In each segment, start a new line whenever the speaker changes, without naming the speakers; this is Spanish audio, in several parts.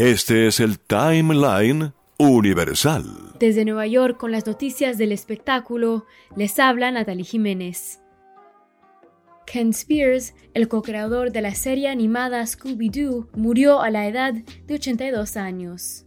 Este es el timeline universal.
Desde Nueva York con las noticias del espectáculo, les habla Natalie Jiménez. Ken Spears, el co-creador de la serie animada Scooby-Doo, murió a la edad de 82 años.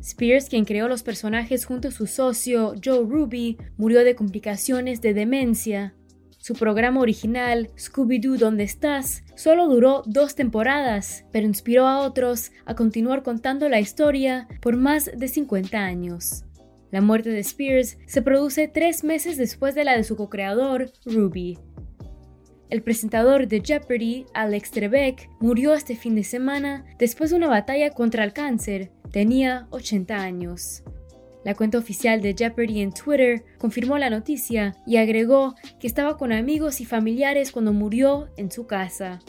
Spears, quien creó los personajes junto a su socio Joe Ruby, murió de complicaciones de demencia. Su programa original, Scooby-Doo ¿Dónde estás?, solo duró dos temporadas, pero inspiró a otros a continuar contando la historia por más de 50 años. La muerte de Spears se produce tres meses después de la de su co-creador, Ruby. El presentador de Jeopardy, Alex Trebek, murió este fin de semana después de una batalla contra el cáncer. Tenía 80 años. La cuenta oficial de Jeopardy en Twitter confirmó la noticia y agregó que estaba con amigos y familiares cuando murió en su casa.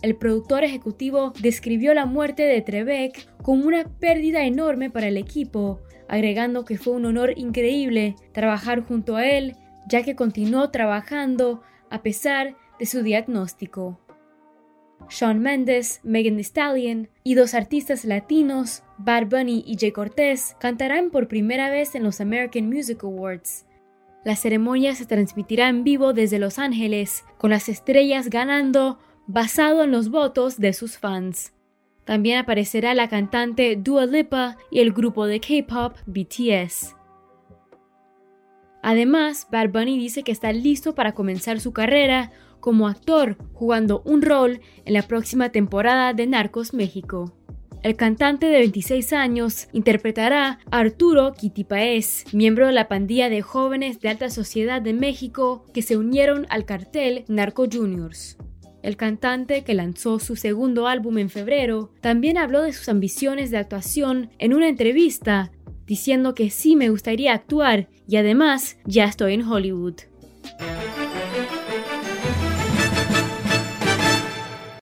El productor ejecutivo describió la muerte de Trebek como una pérdida enorme para el equipo, agregando que fue un honor increíble trabajar junto a él, ya que continuó trabajando a pesar de su diagnóstico. Shawn Mendes, Megan Thee Stallion y dos artistas latinos, Bad Bunny y Jay Cortez, cantarán por primera vez en los American Music Awards. La ceremonia se transmitirá en vivo desde Los Ángeles, con las estrellas ganando basado en los votos de sus fans. También aparecerá la cantante Dua Lipa y el grupo de K-pop BTS. Además, Bad Bunny dice que está listo para comenzar su carrera como actor jugando un rol en la próxima temporada de Narcos México. El cantante de 26 años interpretará a Arturo Quitipaez, miembro de la pandilla de jóvenes de alta sociedad de México que se unieron al cartel Narco Juniors. El cantante, que lanzó su segundo álbum en febrero, también habló de sus ambiciones de actuación en una entrevista, diciendo que sí me gustaría actuar y además ya estoy en Hollywood.